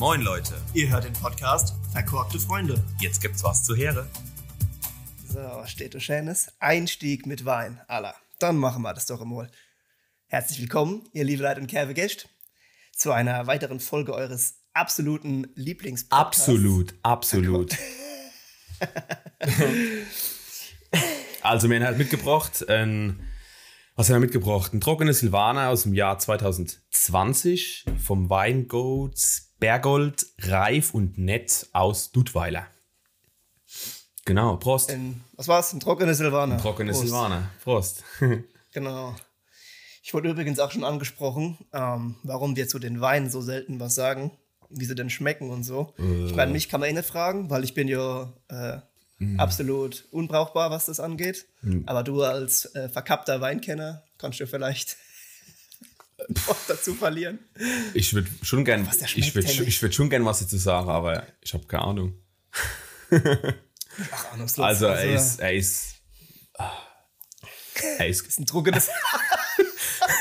Moin Leute, Ihr hört den Podcast Verkorkte Freunde. jetzt gibt's was zu Heere. So, steht du Schönes. Einstieg mit Wein. Alla, dann machen wir das doch einmal. Herzlich willkommen, ihr liebe Leute und Kerve Gäste, zu einer weiteren Folge eures absoluten Lieblingspodcasts. Absolut, absolut. also wir haben halt mitgebracht, ein, was haben wir mitgebracht? Ein trockenes Silvaner aus dem Jahr 2020 vom Weingut Bergold, Reif und Nett aus Dudweiler. Genau, Prost. Ein, was war's? Ein trockenes Silvaner. Trockenes Prost. Silvaner. Prost. Genau. Ich wurde übrigens auch schon angesprochen, ähm, warum wir zu den Weinen so selten was sagen, wie sie denn schmecken und so. Ich meine, mich kann man eh nicht fragen, weil ich bin ja äh, absolut unbrauchbar, was das angeht. Aber du als äh, verkappter Weinkenner kannst du vielleicht was dazu verlieren. Ich würde schon gern, Was ich würde ich würd schon gern was dazu sagen, aber ich habe keine Ahnung. Ach, ahnungslos. Also er ist, er ist, er ist, ist ein trockenes.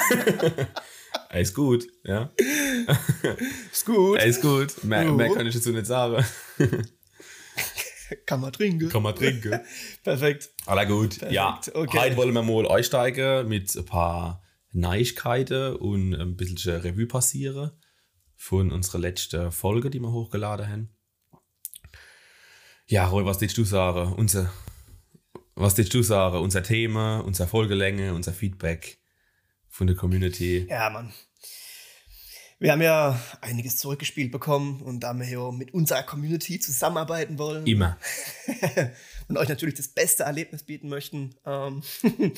er ist gut, ja. ist gut. Er ist gut. Mehr, Jo. mehr kann ich dazu nicht sagen. Kann man trinken. Kann man trinken. Perfekt. Aller gut. Ja, okay. heute wollen wir mal einsteigen mit ein paar Neuigkeiten und ein bisschen Revue passieren von unserer letzten Folge, die wir hochgeladen haben. Ja, Roy, was willst du sagen? Unser, was willst du sagen? Unser Thema, unsere Folgelänge, unser Feedback von der Community. Ja, Mann. Wir haben ja einiges zurückgespielt bekommen und da wir ja mit unserer Community zusammenarbeiten wollen Immer. und euch natürlich das beste Erlebnis bieten möchten, ähm,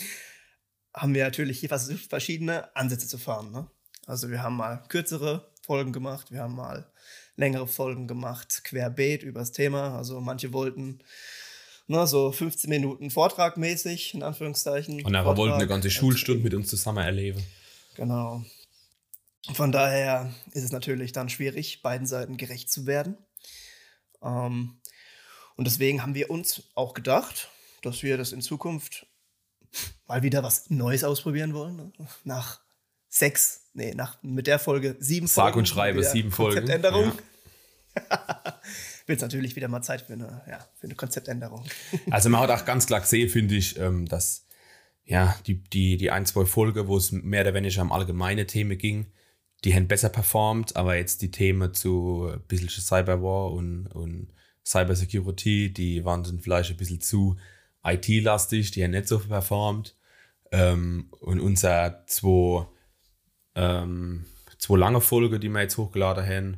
haben wir natürlich hier versucht, verschiedene Ansätze zu fahren. Ne? Also wir haben mal kürzere Folgen gemacht, wir haben mal längere Folgen gemacht, querbeet über das Thema. Also manche wollten ne, so 15 Minuten Vortrag mäßig, in Anführungszeichen. Und nachher wollten eine ganze Schulstunde mit uns zusammen erleben. Genau. Von daher ist es natürlich dann schwierig, beiden Seiten gerecht zu werden. Ähm, und deswegen haben wir uns auch gedacht, dass wir das in Zukunft mal wieder was Neues ausprobieren wollen. Nach sechs, nee, nach, mit der Folge sieben Sag und schreibe, sieben Folgen. Konzeptänderung. Wird es natürlich wieder mal Zeit für eine, ja, für eine Konzeptänderung. Also man hat auch ganz klar gesehen, finde ich, ähm, dass ja, die, die, die ein, zwei Folgen, wo es mehr oder weniger um allgemeine Themen ging, die haben besser performt, aber jetzt die Themen zu ein bisschen Cyberwar und, und Cybersecurity, die waren dann vielleicht ein bisschen zu IT-lastig, die haben nicht so performt. Ähm, und unser zwei, ähm, zwei lange Folgen, die wir jetzt hochgeladen haben,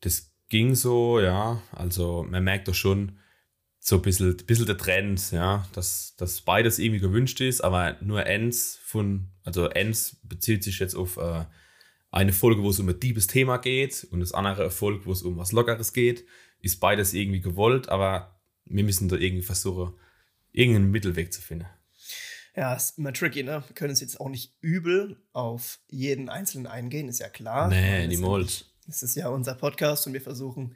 das ging so, ja. Also man merkt doch schon, so ein bisschen, bisschen der Trend, ja, dass, dass beides irgendwie gewünscht ist, aber nur eins von, also eins bezieht sich jetzt auf äh, eine Folge, wo es um ein diebes Thema geht und das andere eine Folge, wo es um was Lockeres geht, ist beides irgendwie gewollt, aber wir müssen da irgendwie versuchen, irgendeinen Mittelweg zu finden. Ja, ist immer tricky, ne? Wir können uns jetzt auch nicht übel auf jeden Einzelnen eingehen, ist ja klar. Nee, niemals. Es ist ja unser Podcast und wir versuchen,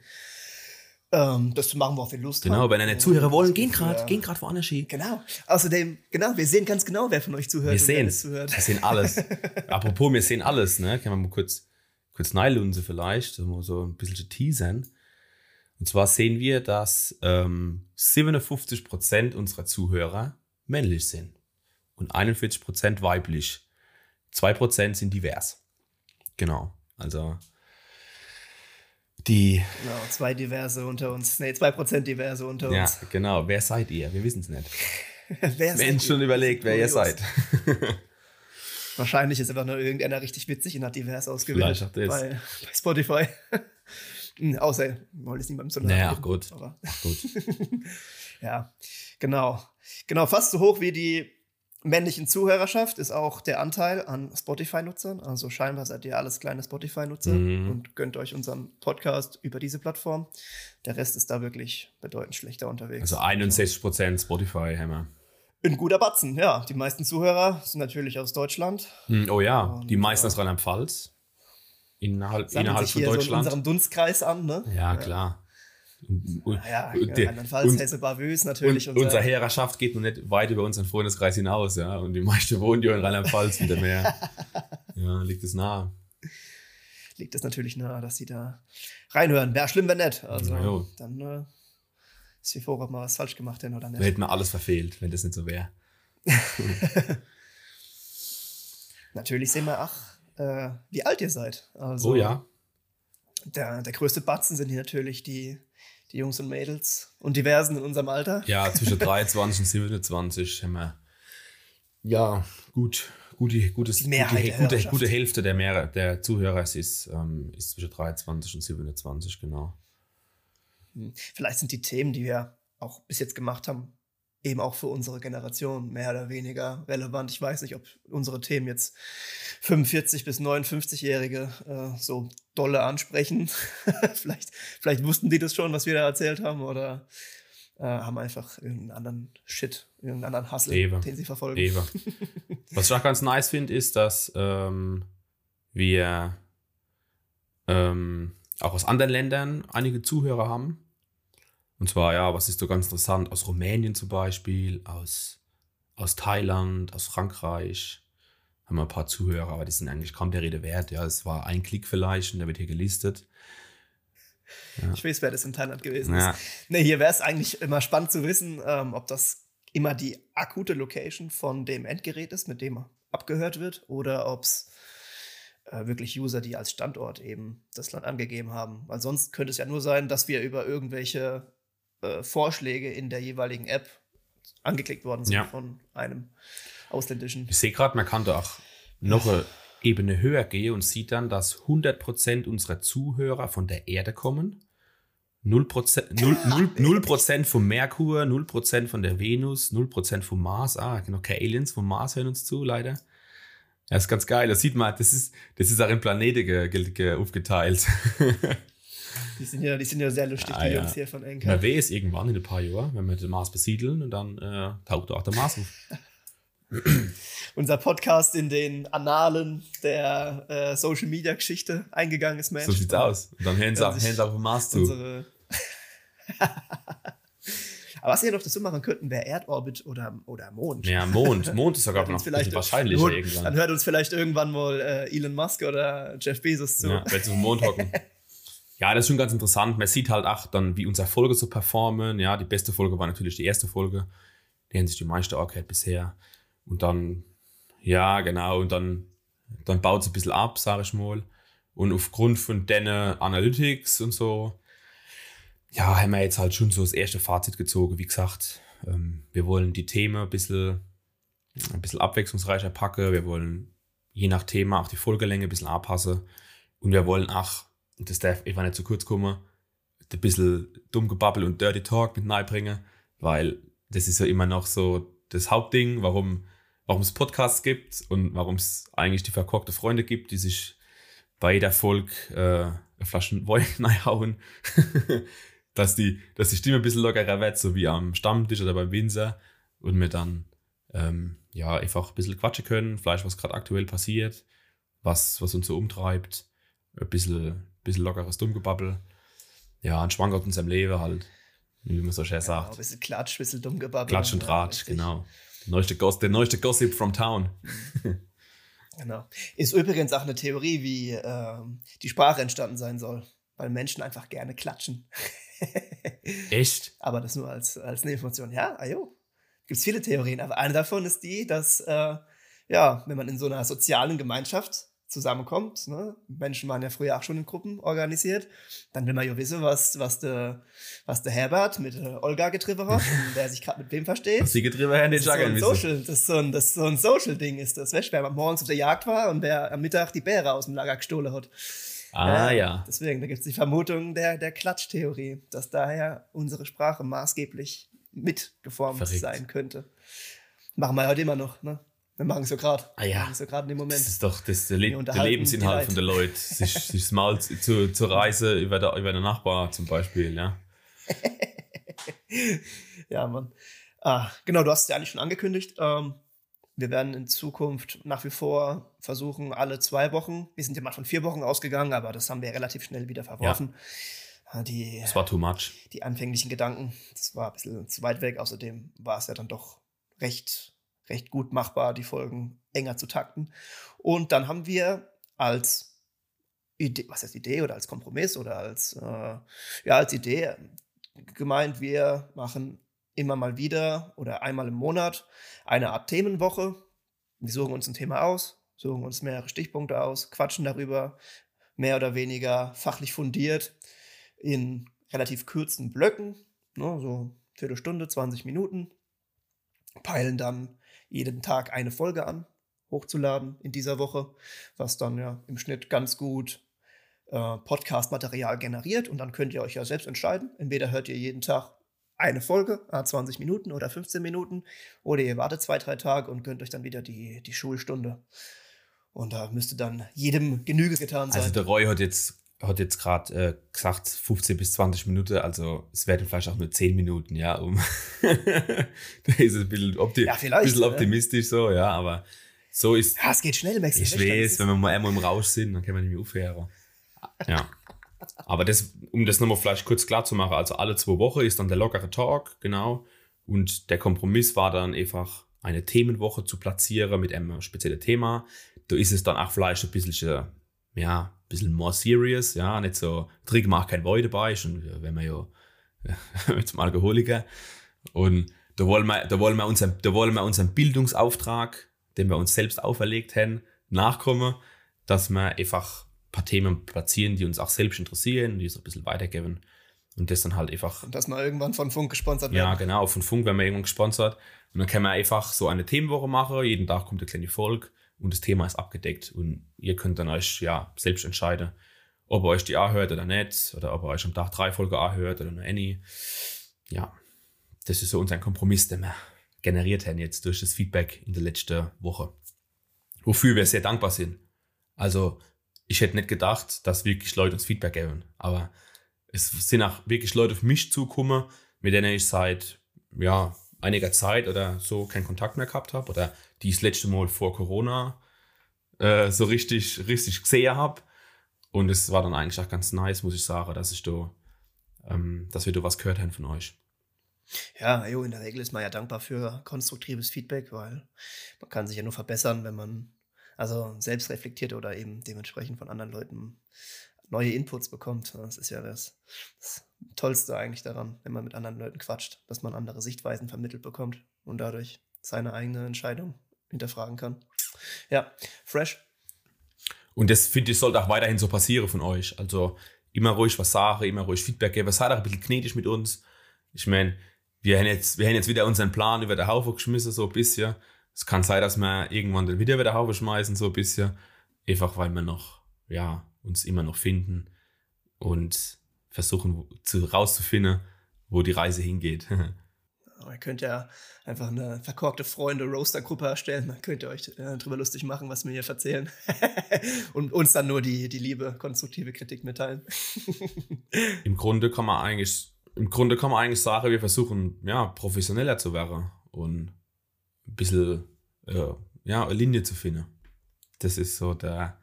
ähm, das zu machen, worauf wir Lust Genau, haben. wenn eine Zuhörer wollen, gehen gerade, gehen gerade woanders hin. Genau. Außerdem, genau, wir sehen ganz genau, wer von euch zuhört. Wir sehen zuhört. Wir sehen alles. Apropos, wir sehen alles, ne? Können wir mal kurz, kurz neilunse vielleicht, so ein bisschen teasern. Und zwar sehen wir, dass ähm, 57% unserer Zuhörer männlich sind und 41% weiblich. 2% sind divers. Genau. Also die, Genau, zwei Diverse unter uns. Nee, zwei Prozent Diverse unter ja, uns. genau. Wer seid ihr? Wir wissen es nicht. wer ihr? schon überlegt, wer ihr seid. Wahrscheinlich ist einfach nur irgendeiner richtig witzig und hat divers ausgewählt. Vielleicht auch das. Bei, bei Spotify. Hm, Außer, wollen es niemandem so Naja, ach gut. Aber Gut. ja, genau. Genau, fast so hoch wie die männlichen Zuhörerschaft ist auch der Anteil an Spotify-Nutzern. Also scheinbar seid ihr alles kleine Spotify-Nutzer Mhm. und gönnt euch unseren Podcast über diese Plattform. Der Rest ist da wirklich bedeutend schlechter unterwegs. Also 61% Spotify haben wir. Ein guter Batzen, ja. Die meisten Zuhörer sind natürlich aus Deutschland. Hm, Oh ja, Und, die meisten aus Rheinland-Pfalz. Innerhalb, Sammeln innerhalb sich von hier so in Deutschland. unserem Dunstkreis an, ne? ja, klar. Ja, ja und- Hesse, Bavös natürlich. und unsere Herrschaft geht noch nicht weit über unseren Freundeskreis hinaus, ja. Und die meisten wohnen ja in Rheinland-Pfalz und der Meer. Ja, liegt es nahe. liegt es natürlich nahe, dass sie da reinhören. Wäre schlimm, wenn nicht. Also jo. dann äh, ist wie vor, ob wir was falsch gemacht hätten oder Wir nicht. hätten wir alles verfehlt, wenn das nicht so wäre. Natürlich sehen wir, ach, äh, wie alt ihr seid. Also, Oh ja. Der, der größte Batzen sind hier natürlich die, die Jungs und Mädels und diversen in unserem Alter. Ja, zwischen 23 und 27 haben wir. Ja, gut. Gute, gutes, Die Mehrheit gute, gute, gute Hälfte der, Mehr der Zuhörer ist, ähm, ist zwischen 23 und 27, genau. Vielleicht sind die Themen, die wir auch bis jetzt gemacht haben, eben auch für unsere Generation mehr oder weniger relevant. Ich weiß nicht, ob unsere Themen jetzt 45 bis 59-Jährige äh, so dolle ansprechen. vielleicht, vielleicht wussten die das schon, was wir da erzählt haben, oder äh, haben einfach irgendeinen anderen Shit, irgendeinen anderen Hustle, Eben. den sie verfolgen. Eben. Was ich auch ganz nice finde, ist, dass ähm, wir ähm, auch aus anderen Ländern einige Zuhörer haben. Und zwar, ja, was ist so ganz interessant, aus Rumänien zum Beispiel, aus, aus Thailand, aus Frankreich haben wir ein paar Zuhörer, aber die sind eigentlich kaum der Rede wert. Ja, es war ein Klick vielleicht und der wird hier gelistet. Ich weiß, wer das in Thailand gewesen Ja. ist. Nee, hier wäre es eigentlich immer spannend zu wissen, ähm, ob das immer die akute Location von dem Endgerät ist, mit dem abgehört wird, oder ob es äh, wirklich User, die als Standort eben das Land angegeben haben. Weil sonst könnte es ja nur sein, dass wir über irgendwelche äh, Vorschläge in der jeweiligen App angeklickt worden sind Ja. von einem ausländischen. Ich sehe gerade, man kann da auch noch eine Ebene höher gehen und sieht dann, dass 100% unserer Zuhörer von der Erde kommen. 0%, 0, 0, 0 vom Merkur, 0% von der Venus, 0% vom Mars. Ah, genau, keine Aliens vom Mars hören uns zu, leider. Ja, ist ganz geil. Das sieht man, das ist, das ist auch in Planete ge, ge, ge, aufgeteilt. Die sind ja, die sind ja sehr lustig, Ah, die ja. Jungs hier von Enker. Wer weiß, irgendwann in ein paar Jahren, wenn wir den Mars besiedeln und dann äh, taucht auch der Mars auf. Unser Podcast in den Annalen der äh, Social Media Geschichte eingegangen ist, Mensch. So sieht's aus. Und dann hören sie auch vom Mars zu. Aber was wir noch dazu machen könnten, wäre Erdorbit oder, oder Mond. Ja, Mond. Mond ist sogar noch bisschen wahrscheinlicher Mond- irgendwann. Dann hört uns vielleicht irgendwann mal äh, Elon Musk oder Jeff Bezos zu. Ja, wenn sie auf dem Mond hocken. Ja, das ist schon ganz interessant. Man sieht halt auch dann, wie unsere Folge so performen. Ja, die beste Folge war natürlich die erste Folge. Die haben sich die meiste angehört bisher. Und dann, ja, genau, und dann, dann baut es ein bisschen ab, sage ich mal. Und aufgrund von den Analytics und so, ja, haben wir jetzt halt schon so das erste Fazit gezogen. Wie gesagt, ähm, wir wollen die Themen ein bisschen, ein bisschen abwechslungsreicher packen. Wir wollen je nach Thema auch die Folgelänge ein bisschen anpassen. Und wir wollen auch, und das darf einfach nicht zu kurz kommen, ein bisschen dumm gebabbel und Dirty Talk mit bringen, weil das ist ja immer noch so das Hauptding, warum, warum es Podcasts gibt und warum es eigentlich die verkorkte Freunde gibt, die sich bei jeder Folge äh, eine Flasche Wein reinhauen, dass die, dass die Stimme ein bisschen lockerer wird, so wie am Stammtisch oder beim Winzer. Und wir dann ähm, ja einfach ein bisschen quatschen können, vielleicht was gerade aktuell passiert, was, was uns so umtreibt, ein bisschen, bisschen lockeres Dummgebabbel. Ja, ein Schwankert in seinem Leben halt, wie man so schön Genau, sagt. ein bisschen Klatsch, ein bisschen dumm gebabbelt. Klatsch und Ja, Tratsch, richtig. genau. Der neueste, Goss, der neueste Gossip from Town. Genau. Ist übrigens auch eine Theorie, wie ähm, die Sprache entstanden sein soll. Weil Menschen einfach gerne klatschen. Echt? Aber das nur als, als Nebenfunktion. Ja, ajo. Gibt es viele Theorien. Aber eine davon ist die, dass, äh, ja, wenn man in so einer sozialen Gemeinschaft zusammenkommt, ne? Menschen waren ja früher auch schon in Gruppen organisiert, dann will man ja wissen, was, was der was der Herbert mit äh, Olga getrieben hat und wer sich gerade mit wem versteht. Was die getrieben haben, den Das ist, so ein Juggeln Social, das, ist so ein, das ist so ein Social-Ding ist das. Weißt wer morgens auf der Jagd war und wer am Mittag die Bäre aus dem Lager gestohlen hat. Ah Äh, ja. Deswegen, da gibt es die Vermutung der, der Klatschtheorie, dass daher unsere Sprache maßgeblich mitgeformt Verrückt. sein könnte. Machen wir heute immer noch, ne? Wir machen es ja gerade. Ah ja. Wir ja gerade in dem Moment. Das ist doch das der, Le der Lebensinhalt von den Leuten. Sich, sich das mal zu, zu, zu reisen über, der, über den Nachbar zum Beispiel, ja. Ja, Mann. Ah, genau, du hast es ja eigentlich schon angekündigt. Ähm, wir werden in Zukunft nach wie vor versuchen, alle zwei Wochen, wir sind ja mal von vier Wochen ausgegangen, aber das haben wir relativ schnell wieder verworfen. Ah, Die, Das war too much. die anfänglichen Gedanken, das war ein bisschen zu weit weg. Außerdem war es ja dann doch recht, recht gut machbar, die Folgen enger zu takten. Und dann haben wir als Idee, was heißt Idee oder als Kompromiss oder als, äh, ja, als Idee gemeint, wir machen immer mal wieder oder einmal im Monat eine Art Themenwoche. Wir suchen uns ein Thema aus, suchen uns mehrere Stichpunkte aus, quatschen darüber, mehr oder weniger fachlich fundiert, in relativ kurzen Blöcken, ne, so Viertelstunde, 20 Minuten, peilen dann jeden Tag eine Folge an, hochzuladen in dieser Woche, was dann ja im Schnitt ganz gut äh, Podcast-Material generiert und dann könnt ihr euch ja selbst entscheiden. Entweder hört ihr jeden Tag eine Folge, 20 Minuten oder 15 Minuten, oder ihr wartet zwei, drei Tage und gönnt euch dann wieder die, die Schulstunde. Und da müsste dann jedem Genüge getan sein. Also der Roy hat jetzt, hat jetzt gerade äh, gesagt 15 bis 20 Minuten, also es werden vielleicht auch nur 10 Minuten, ja, um da ist es ein bisschen, opti Ja, vielleicht, bisschen ja. optimistisch so, ja, aber so ist, ja, es geht schnell, Max. ich weiß, wenn wir mal einmal im Rausch sind, dann können wir nicht mehr aufhören. Ja. Aber das, um das nochmal vielleicht kurz klar zu machen, also alle zwei Wochen ist dann der lockere Talk, genau. Und der Kompromiss war dann einfach eine Themenwoche zu platzieren mit einem speziellen Thema. Da ist es dann auch vielleicht ein bisschen, ja, ein bisschen more serious, ja, nicht so, Trick macht kein Wein dabei, schon, wenn man ja mit dem Alkoholiker. Und da wollen wir, da wollen wir unseren, da wollen wir unseren Bildungsauftrag, den wir uns selbst auferlegt haben, nachkommen, dass wir einfach ein paar Themen platzieren, die uns auch selbst interessieren, die so ein bisschen weitergeben. Und das dann halt einfach Und dass man irgendwann von Funk gesponsert wird. ja, genau, von Funk werden wir irgendwann gesponsert. Und dann können wir einfach so eine Themenwoche machen. Jeden Tag kommt eine kleine Folge und das Thema ist abgedeckt. Und ihr könnt dann euch ja selbst entscheiden, ob ihr euch die anhört oder nicht. Oder ob ihr euch am Tag drei Folgen anhört oder nur eine. Ja, das ist so unser Kompromiss, den wir generiert haben jetzt durch das Feedback in der letzten Woche. Wofür wir sehr dankbar sind. Also, ich hätte nicht gedacht, dass wirklich Leute uns Feedback geben. Aber es sind auch wirklich Leute auf mich zugekommen, mit denen ich seit ja, einiger Zeit oder so keinen Kontakt mehr gehabt habe oder die ich das letzte Mal vor Corona äh, so richtig, richtig gesehen habe. Und es war dann eigentlich auch ganz nice, muss ich sagen, dass ich da, ähm, dass wir da was gehört haben von euch. Ja, jo, in der Regel ist man ja dankbar für konstruktives Feedback, weil man kann sich ja nur verbessern, wenn man also selbst reflektiert oder eben dementsprechend von anderen Leuten neue Inputs bekommt. Das ist ja das, das Tollste eigentlich daran, wenn man mit anderen Leuten quatscht, dass man andere Sichtweisen vermittelt bekommt und dadurch seine eigene Entscheidung hinterfragen kann. Ja, fresh. Und das finde ich, sollte auch weiterhin so passieren von euch. Also immer ruhig was sagen, immer ruhig Feedback geben. Seid auch ein bisschen gnädig mit uns. Ich meine, wir haben jetzt, wir haben jetzt wieder unseren Plan über den Haufen geschmissen, so ein bisschen. Es kann sein, dass wir irgendwann dann wieder über den Haufen schmeißen, so ein bisschen. Einfach weil wir noch, ja, uns immer noch finden und versuchen zu, rauszufinden, wo die Reise hingeht. Ihr könnt ja einfach eine verkorkte Freunde-Roaster-Gruppe erstellen. Dann könnt ihr euch äh, drüber lustig machen, was wir hier erzählen. und uns dann nur die, die liebe, konstruktive Kritik mitteilen. Im Grunde kann man eigentlich, im Grunde kann man eigentlich sagen, wir versuchen, ja, professioneller zu werden und ein bisschen, äh, ja, eine Linie zu finden. Das ist so der,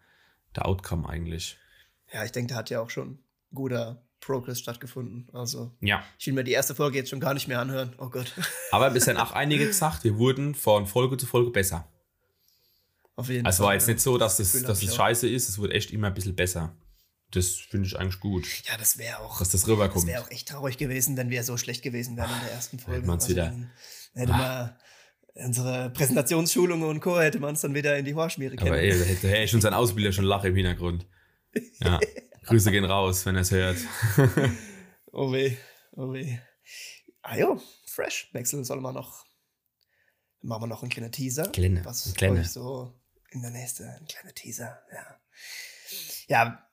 der Outcome eigentlich. ja, ich denke, da hat ja auch schon guter Progress stattgefunden. Also, Ja. ich will mir die erste Folge jetzt schon gar nicht mehr anhören. Oh Gott. Aber es sind auch einige gesagt, wir wurden von Folge zu Folge besser. Auf jeden Also Fall. war jetzt nicht so, dass Das es, dass es scheiße ist, es wurde echt immer ein bisschen besser. Das finde ich eigentlich gut, Ja, das wäre auch. dass das Das rüberkommt. wäre auch echt traurig gewesen, wenn wir so schlecht gewesen wären in der ersten Folge. Also man's wieder- dann hätte man unsere Präsentationsschulungen und Co. hätte man es dann wieder in die Horschmiere Aber kennen. ey, da hätte hey, schon sein Ausbilder schon Lache im Hintergrund. Ja. Grüße gehen raus, wenn er es hört. Oh weh, oh weh. Ah jo, fresh. Wechseln soll man noch. Machen wir noch einen kleinen Teaser. Kleine, Was euch so in der nächsten, ein kleiner Teaser, ja. Ja,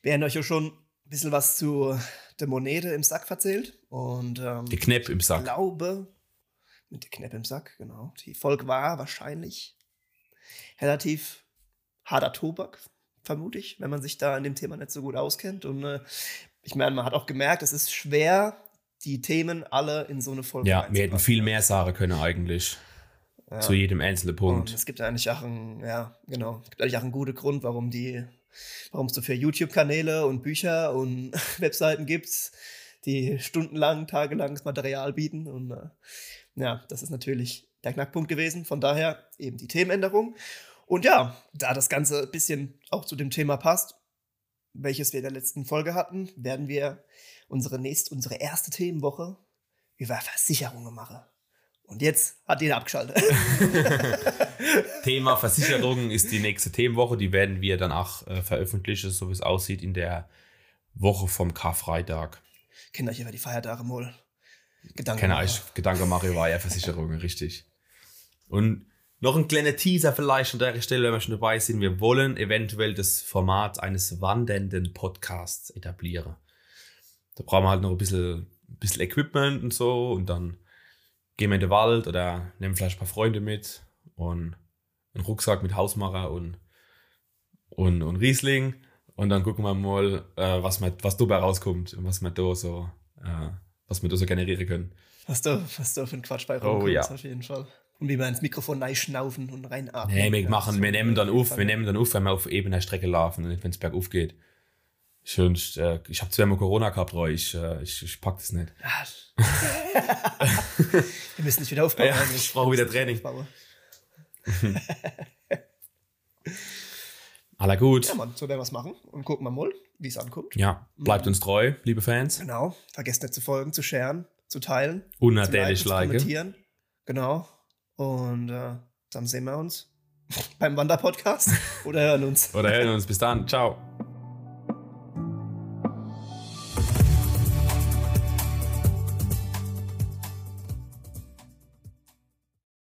wir haben euch ja schon ein bisschen was zu der Monete im Sack erzählt. Und ähm, Die Knepp im ich Sack. glaube, mit der Knepp im Sack, genau. Die Folge war wahrscheinlich relativ harter Tobak, vermute ich, wenn man sich da in dem Thema nicht so gut auskennt. Und äh, ich meine, man hat auch gemerkt, es ist schwer, die Themen alle in so eine Folge Ja, wir hätten viel mehr sagen können eigentlich. Ja. Zu jedem einzelnen Und Punkt. es gibt eigentlich auch einen, ja, genau, es gibt eigentlich auch einen guten Grund, warum die, warum es so für YouTube-Kanäle und Bücher und Webseiten gibt, die stundenlang, tagelanges Material bieten. Und äh, ja, das ist natürlich der Knackpunkt gewesen. Von daher eben die Themenänderung. Und ja, da das Ganze ein bisschen auch zu dem Thema passt, welches wir in der letzten Folge hatten, werden wir unsere nächste, unsere erste Themenwoche über Versicherungen machen. Und jetzt hat jeder abgeschaltet. Thema Versicherungen ist die nächste Themenwoche. Die werden wir dann auch äh, veröffentlichen, so wie es aussieht, in der Woche vom Karfreitag. Kennt euch über die Feiertage mal Gedanken machen. euch Gedanken mache über ja Versicherungen, richtig. Und noch ein kleiner Teaser vielleicht an der Stelle, wenn wir schon dabei sind. Wir wollen eventuell das Format eines wandernden Podcasts etablieren. Da brauchen wir halt noch ein bisschen, ein bisschen Equipment und so und dann gehen wir in den Wald oder nehmen vielleicht ein paar Freunde mit und einen Rucksack mit Hausmacher und, und, und Riesling und dann gucken wir mal, äh, was, wir, was dabei rauskommt und was wir da so, äh, was wir da so generieren können. Was du, was du für ein Quatsch bei Oh, rumkommt, ja. auf jeden Fall. Und wie wir ins Mikrofon schnaufen und reinatmen. Nee, wir machen, wir nehmen dann auf wir nehmen dann auf, wenn wir auf ebener Strecke laufen und wenn es bergauf geht. Schön, ich, äh, ich habe zweimal Corona gehabt, Roy, ich, äh, ich, ich pack das nicht. Wir müssen nicht wieder aufbauen. Ja, ich brauche wieder Training. Aller gut. Ja, Mann, so werden wir es machen und gucken wir mal, wie es ankommt. Ja, bleibt uns treu, liebe Fans. Genau. Vergesst nicht zu folgen, zu sharen, zu teilen. Und zu natürlich zu liken. kommentieren. Genau. Und äh, dann sehen wir uns beim Wanderpodcast oder hören uns. Oder hören uns. Bis dann. Ciao.